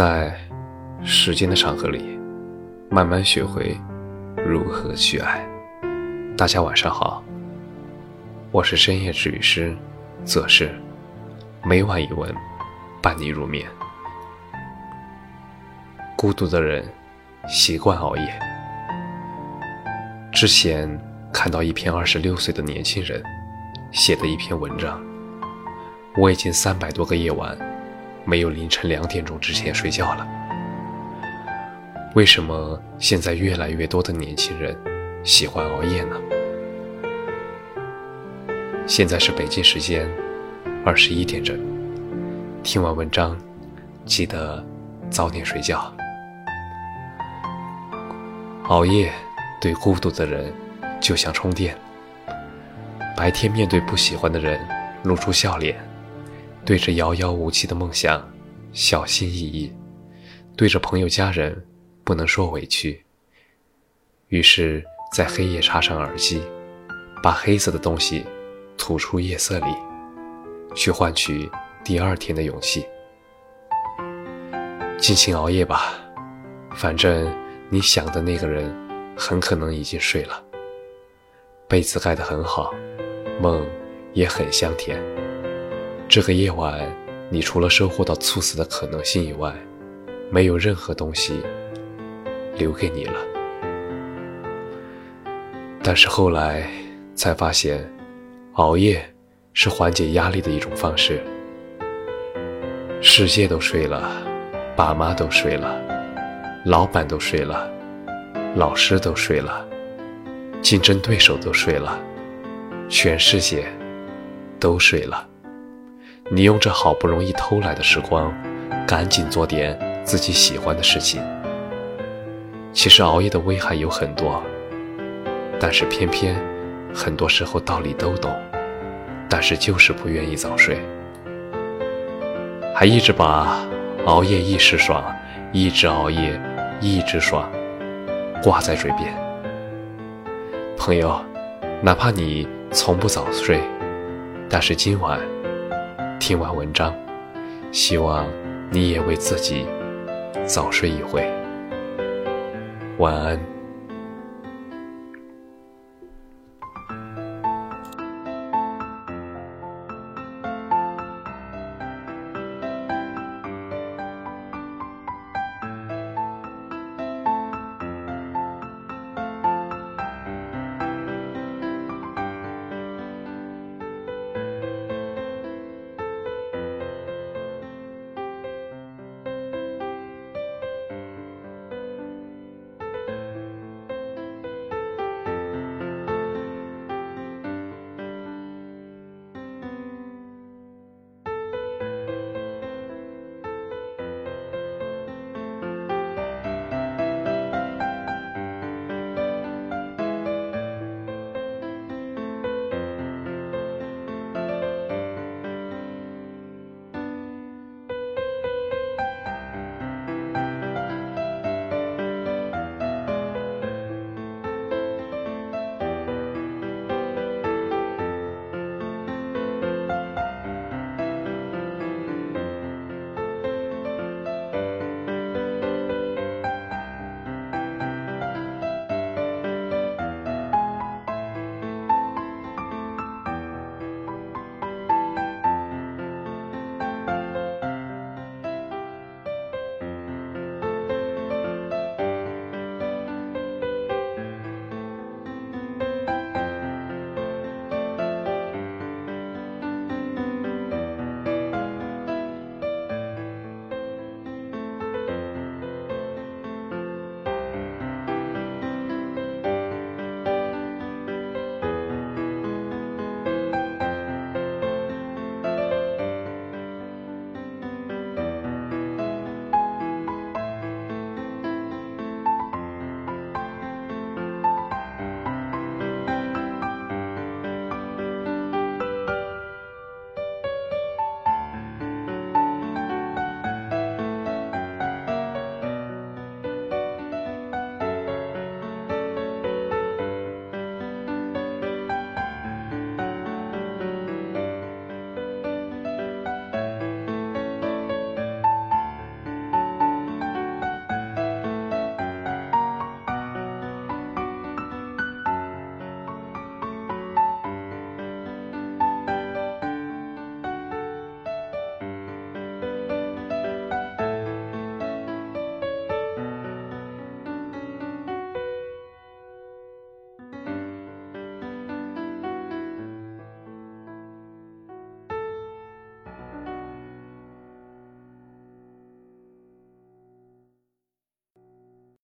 在时间的长河里，慢慢学会如何去爱。大家晚上好，我是深夜治愈师则是，每晚一文伴你入眠。孤独的人习惯熬夜。之前看到一篇二十六岁的年轻人写的一篇文章，我已经三百多个夜晚。没有凌晨两点钟之前睡觉了。为什么现在越来越多的年轻人喜欢熬夜呢？现在是北京时间二十一点整。听完文章，记得早点睡觉。熬夜对孤独的人就像充电。白天面对不喜欢的人，露出笑脸。对着遥遥无期的梦想，小心翼翼；对着朋友家人，不能说委屈。于是，在黑夜插上耳机，把黑色的东西吐出夜色里，去换取第二天的勇气。尽情熬夜吧，反正你想的那个人很可能已经睡了。被子盖得很好，梦也很香甜。这个夜晚，你除了收获到猝死的可能性以外，没有任何东西留给你了。但是后来才发现，熬夜是缓解压力的一种方式。世界都睡了，爸妈都睡了，老板都睡了，老师都睡了，竞争对手都睡了，全世界都睡了。你用这好不容易偷来的时光，赶紧做点自己喜欢的事情。其实熬夜的危害有很多，但是偏偏很多时候道理都懂，但是就是不愿意早睡，还一直把“熬夜一时爽，一直熬夜一直爽”挂在嘴边。朋友，哪怕你从不早睡，但是今晚。听完文章，希望你也为自己早睡一回。晚安。